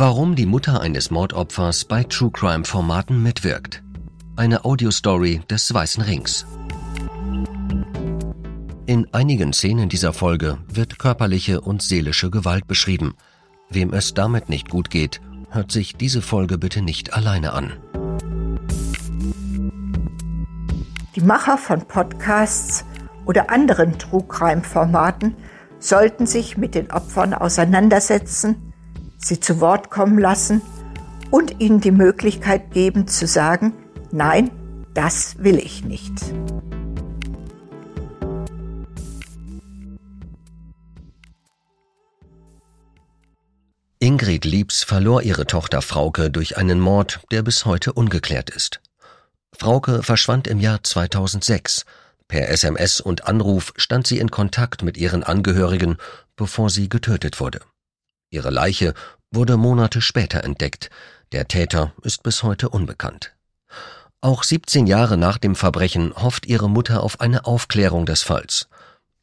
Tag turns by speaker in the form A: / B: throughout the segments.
A: Warum die Mutter eines Mordopfers bei True Crime Formaten mitwirkt. Eine Audiostory des Weißen Rings. In einigen Szenen dieser Folge wird körperliche und seelische Gewalt beschrieben. Wem es damit nicht gut geht, hört sich diese Folge bitte nicht alleine an.
B: Die Macher von Podcasts oder anderen True Crime Formaten sollten sich mit den Opfern auseinandersetzen, sie zu Wort kommen lassen und ihnen die Möglichkeit geben zu sagen, nein, das will ich nicht.
A: Ingrid Liebs verlor ihre Tochter Frauke durch einen Mord, der bis heute ungeklärt ist. Frauke verschwand im Jahr 2006. Per SMS und Anruf stand sie in Kontakt mit ihren Angehörigen, bevor sie getötet wurde. Ihre Leiche wurde Monate später entdeckt. Der Täter ist bis heute unbekannt. Auch 17 Jahre nach dem Verbrechen hofft ihre Mutter auf eine Aufklärung des Falls.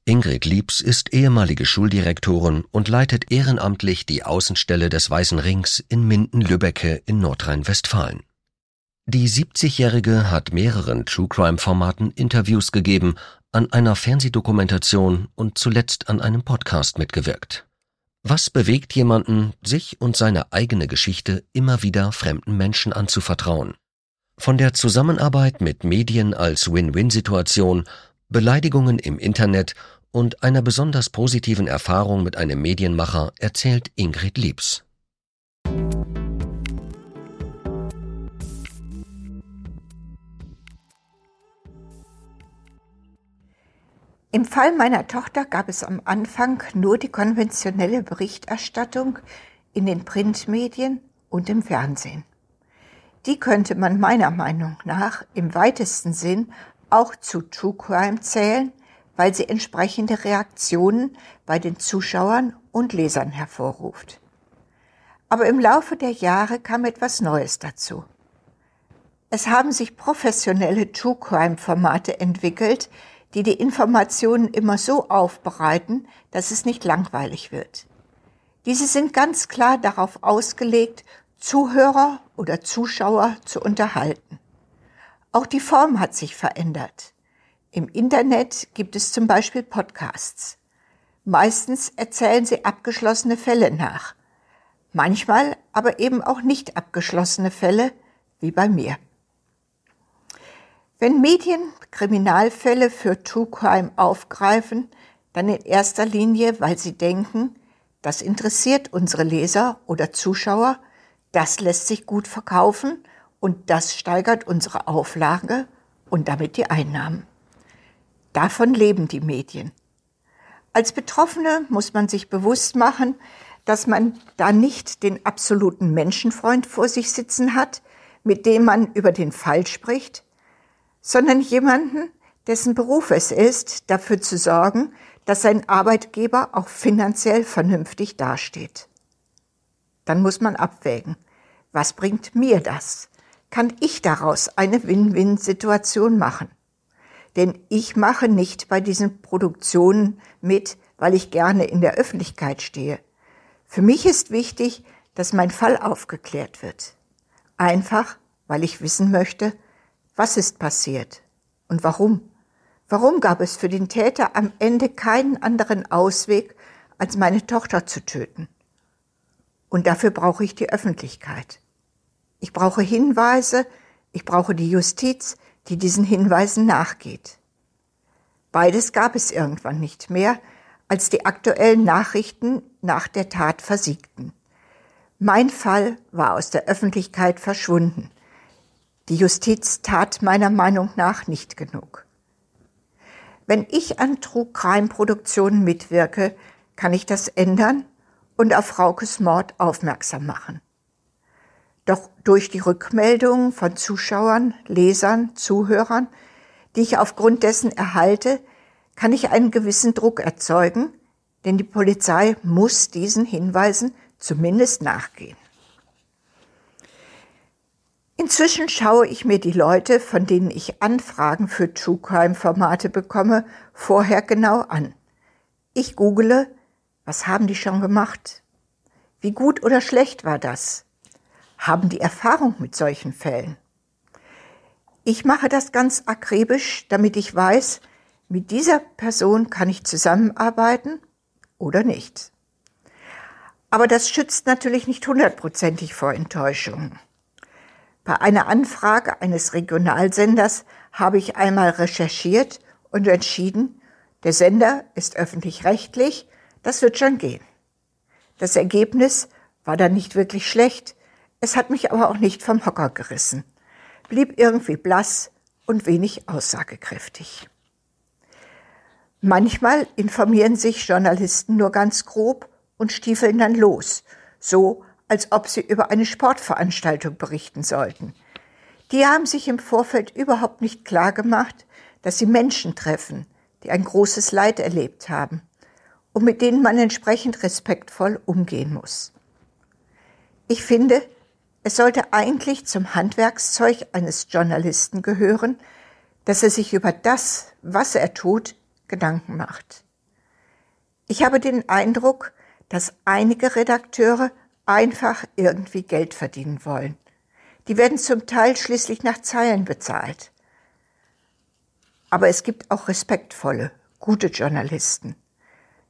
A: Ingrid Liebs ist ehemalige Schuldirektorin und leitet ehrenamtlich die Außenstelle des Weißen Rings in Minden-Lübbecke in Nordrhein-Westfalen. Die 70-Jährige hat mehreren True Crime Formaten Interviews gegeben, an einer Fernsehdokumentation und zuletzt an einem Podcast mitgewirkt. Was bewegt jemanden, sich und seine eigene Geschichte immer wieder fremden Menschen anzuvertrauen? Von der Zusammenarbeit mit Medien als Win-Win-Situation, Beleidigungen im Internet und einer besonders positiven Erfahrung mit einem Medienmacher erzählt Ingrid Liebs.
B: Im Fall meiner Tochter gab es am Anfang nur die konventionelle Berichterstattung in den Printmedien und im Fernsehen. Die könnte man meiner Meinung nach im weitesten Sinn auch zu True Crime zählen, weil sie entsprechende Reaktionen bei den Zuschauern und Lesern hervorruft. Aber im Laufe der Jahre kam etwas Neues dazu. Es haben sich professionelle True Crime Formate entwickelt, die die Informationen immer so aufbereiten, dass es nicht langweilig wird. Diese sind ganz klar darauf ausgelegt, Zuhörer oder Zuschauer zu unterhalten. Auch die Form hat sich verändert. Im Internet gibt es zum Beispiel Podcasts. Meistens erzählen sie abgeschlossene Fälle nach. Manchmal aber eben auch nicht abgeschlossene Fälle, wie bei mir. Wenn Medien Kriminalfälle für True Crime aufgreifen, dann in erster Linie, weil sie denken, das interessiert unsere Leser oder Zuschauer, das lässt sich gut verkaufen und das steigert unsere Auflage und damit die Einnahmen. Davon leben die Medien. Als Betroffene muss man sich bewusst machen, dass man da nicht den absoluten Menschenfreund vor sich sitzen hat, mit dem man über den Fall spricht, sondern jemanden, dessen Beruf es ist, dafür zu sorgen, dass sein Arbeitgeber auch finanziell vernünftig dasteht. Dann muss man abwägen, was bringt mir das? Kann ich daraus eine Win-Win-Situation machen? Denn ich mache nicht bei diesen Produktionen mit, weil ich gerne in der Öffentlichkeit stehe. Für mich ist wichtig, dass mein Fall aufgeklärt wird. Einfach, weil ich wissen möchte, was ist passiert und warum. Warum gab es für den Täter am Ende keinen anderen Ausweg, als meine Tochter zu töten? Und dafür brauche ich die Öffentlichkeit. Ich brauche Hinweise, ich brauche die Justiz, die diesen Hinweisen nachgeht. Beides gab es irgendwann nicht mehr, als die aktuellen Nachrichten nach der Tat versiegten. Mein Fall war aus der Öffentlichkeit verschwunden. Die Justiz tat meiner Meinung nach nicht genug. Wenn ich an True Crime Produktionen mitwirke, kann ich das ändern und auf Fraukes Mord aufmerksam machen. Doch durch die Rückmeldungen von Zuschauern, Lesern, Zuhörern, die ich aufgrund dessen erhalte, kann ich einen gewissen Druck erzeugen, denn die Polizei muss diesen Hinweisen zumindest nachgehen. Inzwischen schaue ich mir die Leute, von denen ich Anfragen für True Crime Formate bekomme, vorher genau an. Ich google, was haben die schon gemacht? Wie gut oder schlecht war das? Haben die Erfahrung mit solchen Fällen? Ich mache das ganz akribisch, damit ich weiß, mit dieser Person kann ich zusammenarbeiten oder nicht. Aber das schützt natürlich nicht hundertprozentig vor Enttäuschungen. Bei einer Anfrage eines Regionalsenders habe ich einmal recherchiert und entschieden, der Sender ist öffentlich-rechtlich, das wird schon gehen. Das Ergebnis war dann nicht wirklich schlecht, es hat mich aber auch nicht vom Hocker gerissen, blieb irgendwie blass und wenig aussagekräftig. Manchmal informieren sich Journalisten nur ganz grob und stiefeln dann los, so als ob sie über eine Sportveranstaltung berichten sollten. Die haben sich im Vorfeld überhaupt nicht klar gemacht, dass sie Menschen treffen, die ein großes Leid erlebt haben und mit denen man entsprechend respektvoll umgehen muss. Ich finde, es sollte eigentlich zum Handwerkszeug eines Journalisten gehören, dass er sich über das, was er tut, Gedanken macht. Ich habe den Eindruck, dass einige Redakteure einfach irgendwie Geld verdienen wollen. Die werden zum Teil schließlich nach Zeilen bezahlt. Aber es gibt auch respektvolle, gute Journalisten.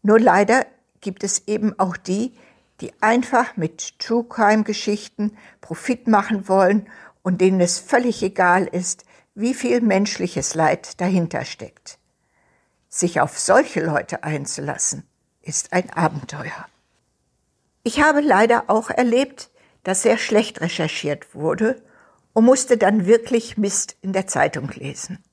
B: Nur leider gibt es eben auch die, die einfach mit True Crime Geschichten Profit machen wollen und denen es völlig egal ist, wie viel menschliches Leid dahinter steckt. Sich auf solche Leute einzulassen, ist ein Abenteuer. Ich habe leider auch erlebt, dass sehr schlecht recherchiert wurde und musste dann wirklich Mist in der Zeitung lesen.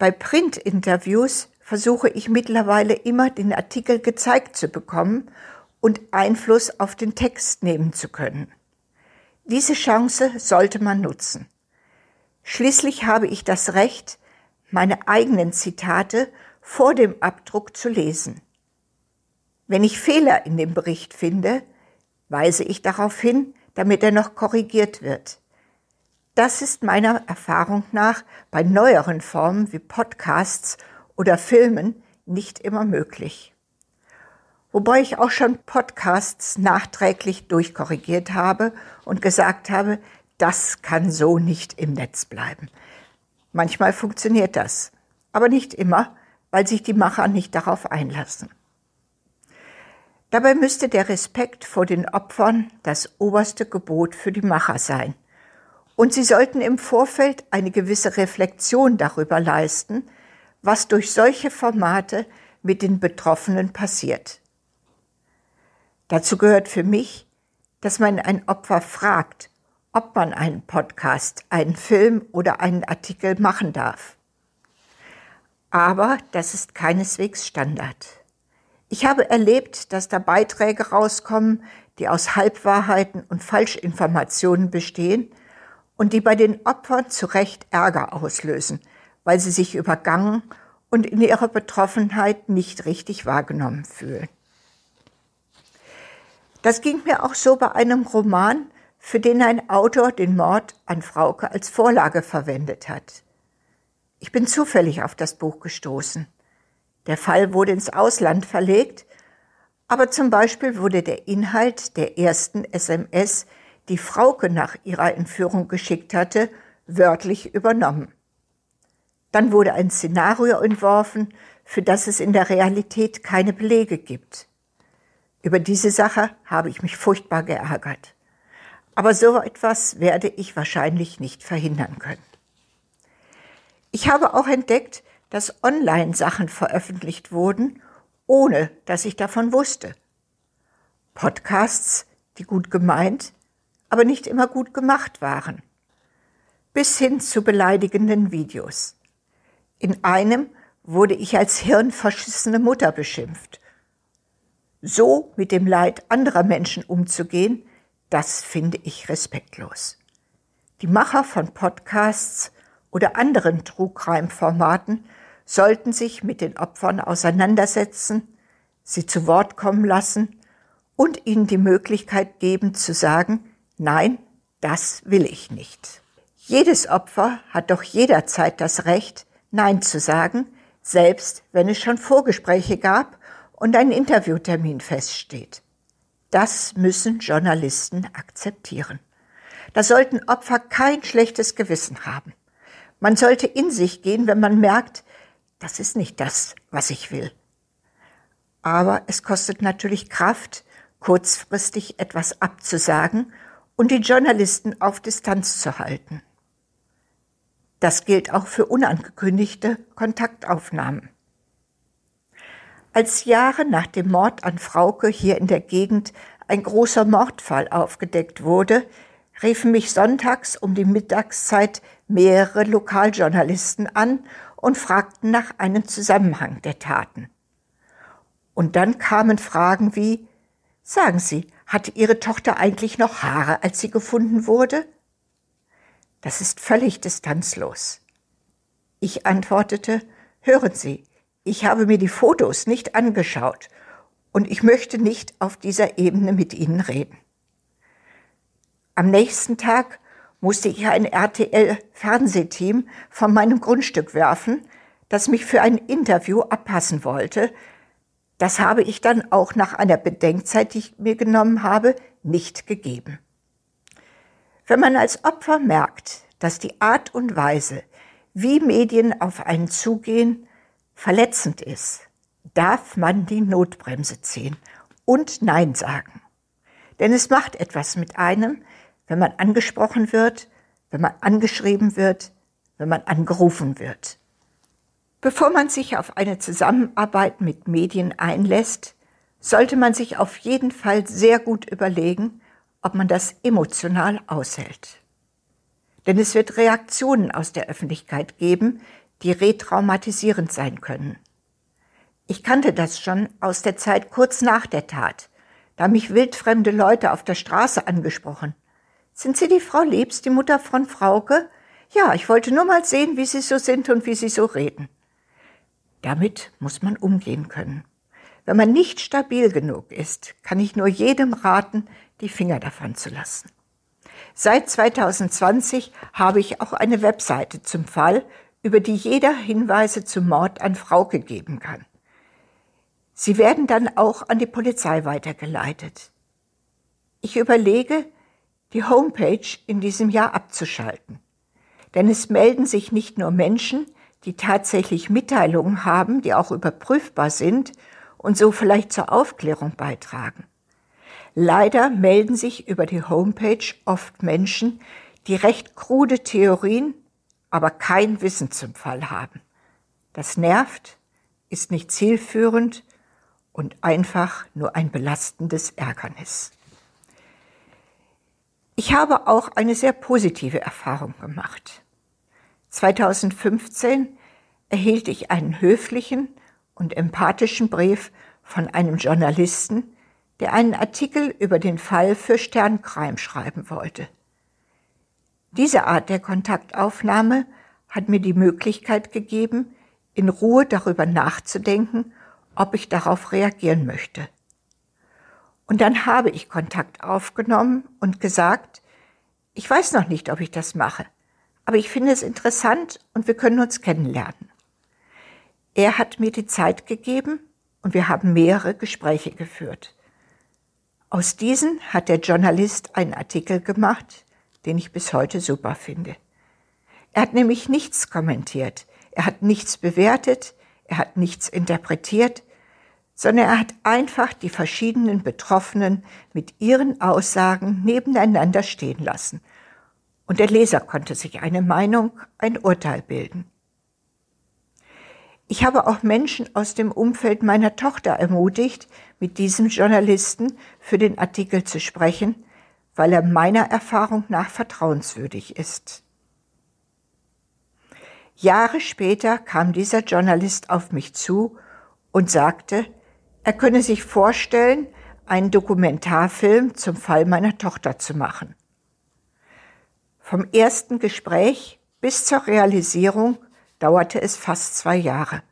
B: Bei Print-Interviews versuche ich mittlerweile immer den Artikel gezeigt zu bekommen und Einfluss auf den Text nehmen zu können. Diese Chance sollte man nutzen. Schließlich habe ich das Recht, meine eigenen Zitate vor dem Abdruck zu lesen. Wenn ich Fehler in dem Bericht finde, weise ich darauf hin, damit er noch korrigiert wird. Das ist meiner Erfahrung nach bei neueren Formen wie Podcasts oder Filmen nicht immer möglich. Wobei ich auch schon Podcasts nachträglich durchkorrigiert habe und gesagt habe, das kann so nicht im Netz bleiben. Manchmal funktioniert das, aber nicht immer, weil sich die Macher nicht darauf einlassen. Dabei müsste der Respekt vor den Opfern das oberste Gebot für die Macher sein. Und sie sollten im Vorfeld eine gewisse Reflexion darüber leisten, was durch solche Formate mit den Betroffenen passiert. Dazu gehört für mich, dass man ein Opfer fragt, ob man einen Podcast, einen Film oder einen Artikel machen darf. Aber das ist keineswegs Standard. Ich habe erlebt, dass da Beiträge rauskommen, die aus Halbwahrheiten und Falschinformationen bestehen und die bei den Opfern zu Recht Ärger auslösen, weil sie sich übergangen und in ihrer Betroffenheit nicht richtig wahrgenommen fühlen. Das ging mir auch so bei einem Roman, für den ein Autor den Mord an Frauke als Vorlage verwendet hat. Ich bin zufällig auf das Buch gestoßen. Der Fall wurde ins Ausland verlegt, aber zum Beispiel wurde der Inhalt der ersten SMS, die Frauke nach ihrer Entführung geschickt hatte, wörtlich übernommen. Dann wurde ein Szenario entworfen, für das es in der Realität keine Belege gibt. Über diese Sache habe ich mich furchtbar geärgert. Aber so etwas werde ich wahrscheinlich nicht verhindern können. Ich habe auch entdeckt, dass Online-Sachen veröffentlicht wurden, ohne dass ich davon wusste. Podcasts, die gut gemeint, aber nicht immer gut gemacht waren. Bis hin zu beleidigenden Videos. In einem wurde ich als hirnverschissene Mutter beschimpft. So mit dem Leid anderer Menschen umzugehen, das finde ich respektlos. Die Macher von Podcasts oder anderen Crime Formaten sollten sich mit den Opfern auseinandersetzen, sie zu Wort kommen lassen und ihnen die Möglichkeit geben zu sagen, nein, das will ich nicht. Jedes Opfer hat doch jederzeit das Recht, Nein zu sagen, selbst wenn es schon Vorgespräche gab und ein Interviewtermin feststeht. Das müssen Journalisten akzeptieren. Da sollten Opfer kein schlechtes Gewissen haben. Man sollte in sich gehen, wenn man merkt, das ist nicht das, was ich will. Aber es kostet natürlich Kraft, kurzfristig etwas abzusagen und die Journalisten auf Distanz zu halten. Das gilt auch für unangekündigte Kontaktaufnahmen. Als Jahre nach dem Mord an Frauke hier in der Gegend ein großer Mordfall aufgedeckt wurde, riefen mich sonntags um die Mittagszeit mehrere Lokaljournalisten an und fragten nach einem Zusammenhang der Taten. Und dann kamen Fragen wie, sagen Sie, hatte Ihre Tochter eigentlich noch Haare, als sie gefunden wurde? Das ist völlig distanzlos. Ich antwortete, hören Sie, ich habe mir die Fotos nicht angeschaut und ich möchte nicht auf dieser Ebene mit Ihnen reden. Am nächsten Tag musste ich ein RTL-Fernsehteam von meinem Grundstück werfen, das mich für ein Interview abpassen wollte. Das habe ich dann auch nach einer Bedenkzeit, die ich mir genommen habe, nicht gegeben. Wenn man als Opfer merkt, dass die Art und Weise, wie Medien auf einen zugehen, verletzend ist, darf man die Notbremse ziehen und Nein sagen. Denn es macht etwas mit einem, wenn man angesprochen wird, wenn man angeschrieben wird, wenn man angerufen wird. Bevor man sich auf eine Zusammenarbeit mit Medien einlässt, sollte man sich auf jeden Fall sehr gut überlegen, ob man das emotional aushält. Denn es wird Reaktionen aus der Öffentlichkeit geben, die retraumatisierend sein können. Ich kannte das schon aus der Zeit kurz nach der Tat, da mich wildfremde Leute auf der Straße angesprochen sind Sie die Frau Liebs, die Mutter von Frauke? Ja, ich wollte nur mal sehen, wie Sie so sind und wie Sie so reden. Damit muss man umgehen können. Wenn man nicht stabil genug ist, kann ich nur jedem raten, die Finger davon zu lassen. Seit 2020 habe ich auch eine Webseite zum Fall, über die jeder Hinweise zum Mord an Frauke geben kann. Sie werden dann auch an die Polizei weitergeleitet. Ich überlege, die Homepage in diesem Jahr abzuschalten. Denn es melden sich nicht nur Menschen, die tatsächlich Mitteilungen haben, die auch überprüfbar sind und so vielleicht zur Aufklärung beitragen. Leider melden sich über die Homepage oft Menschen, die recht krude Theorien, aber kein Wissen zum Fall haben. Das nervt, ist nicht zielführend und einfach nur ein belastendes Ärgernis. Ich habe auch eine sehr positive Erfahrung gemacht. 2015 erhielt ich einen höflichen und empathischen Brief von einem Journalisten, der einen Artikel über den Fall für Sternkrime schreiben wollte. Diese Art der Kontaktaufnahme hat mir die Möglichkeit gegeben, in Ruhe darüber nachzudenken, ob ich darauf reagieren möchte. Und dann habe ich Kontakt aufgenommen und gesagt, ich weiß noch nicht, ob ich das mache, aber ich finde es interessant und wir können uns kennenlernen. Er hat mir die Zeit gegeben und wir haben mehrere Gespräche geführt. Aus diesen hat der Journalist einen Artikel gemacht, den ich bis heute super finde. Er hat nämlich nichts kommentiert, er hat nichts bewertet, er hat nichts interpretiert, sondern er hat einfach die verschiedenen Betroffenen mit ihren Aussagen nebeneinander stehen lassen. Und der Leser konnte sich eine Meinung, ein Urteil bilden. Ich habe auch Menschen aus dem Umfeld meiner Tochter ermutigt, mit diesem Journalisten für den Artikel zu sprechen, weil er meiner Erfahrung nach vertrauenswürdig ist. Jahre später kam dieser Journalist auf mich zu und sagte, er könne sich vorstellen, einen Dokumentarfilm zum Fall meiner Tochter zu machen. Vom ersten Gespräch bis zur Realisierung dauerte es fast zwei Jahre.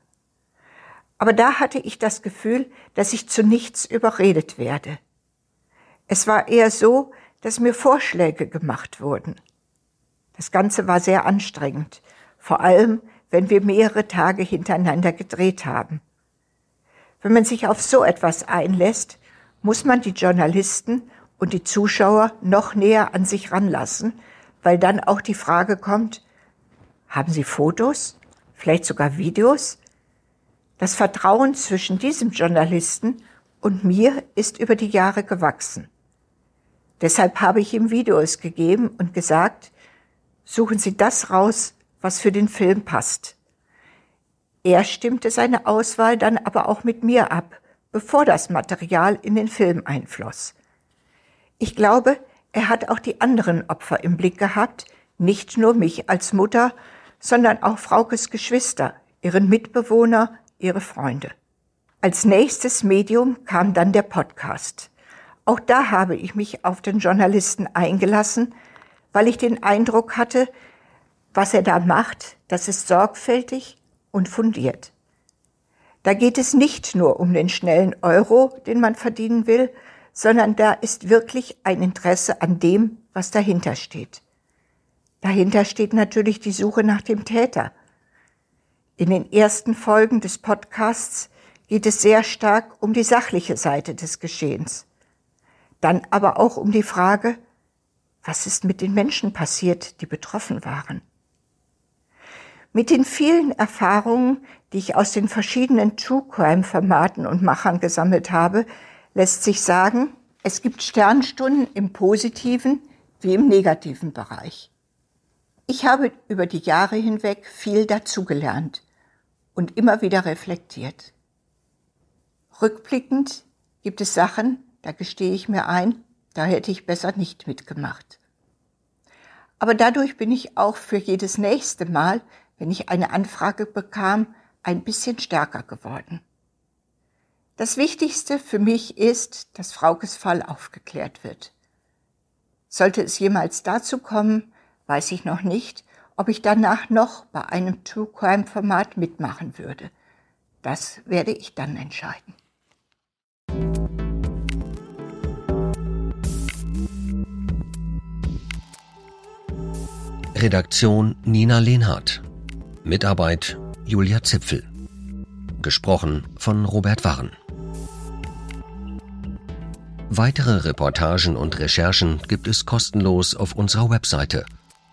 B: Aber da hatte ich das Gefühl, dass ich zu nichts überredet werde. Es war eher so, dass mir Vorschläge gemacht wurden. Das Ganze war sehr anstrengend, vor allem wenn wir mehrere Tage hintereinander gedreht haben. Wenn man sich auf so etwas einlässt, muss man die Journalisten und die Zuschauer noch näher an sich ranlassen, weil dann auch die Frage kommt, haben Sie Fotos, vielleicht sogar Videos? Das Vertrauen zwischen diesem Journalisten und mir ist über die Jahre gewachsen. Deshalb habe ich ihm Videos gegeben und gesagt, suchen Sie das raus, was für den Film passt. Er stimmte seine Auswahl dann aber auch mit mir ab, bevor das Material in den Film einfloss. Ich glaube, er hat auch die anderen Opfer im Blick gehabt, nicht nur mich als Mutter, sondern auch Fraukes Geschwister, ihren Mitbewohner, ihre Freunde. Als nächstes Medium kam dann der Podcast. Auch da habe ich mich auf den Journalisten eingelassen, weil ich den Eindruck hatte, was er da macht, das ist sorgfältig und fundiert. Da geht es nicht nur um den schnellen Euro, den man verdienen will, sondern da ist wirklich ein Interesse an dem, was dahinter steht. Dahinter steht natürlich die Suche nach dem Täter. In den ersten Folgen des Podcasts geht es sehr stark um die sachliche Seite des Geschehens. Dann aber auch um die Frage, was ist mit den Menschen passiert, die betroffen waren? Mit den vielen Erfahrungen, die ich aus den verschiedenen True Crime Formaten und Machern gesammelt habe, lässt sich sagen, es gibt Sternstunden im positiven wie im negativen Bereich. Ich habe über die Jahre hinweg viel dazugelernt und immer wieder reflektiert. Rückblickend gibt es Sachen, da gestehe ich mir ein, da hätte ich besser nicht mitgemacht. Aber dadurch bin ich auch für jedes nächste Mal, wenn ich eine Anfrage bekam, ein bisschen stärker geworden. Das Wichtigste für mich ist, dass Fraukes Fall aufgeklärt wird. Sollte es jemals dazu kommen, weiß ich noch nicht, ob ich danach noch bei einem True Crime Format mitmachen würde. Das werde ich dann entscheiden.
A: Redaktion Nina Lehnhardt. Mitarbeit Julia Zipfel. Gesprochen von Robert Warren. Weitere Reportagen und Recherchen gibt es kostenlos auf unserer Webseite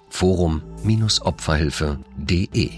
A: forum-opferhilfe.de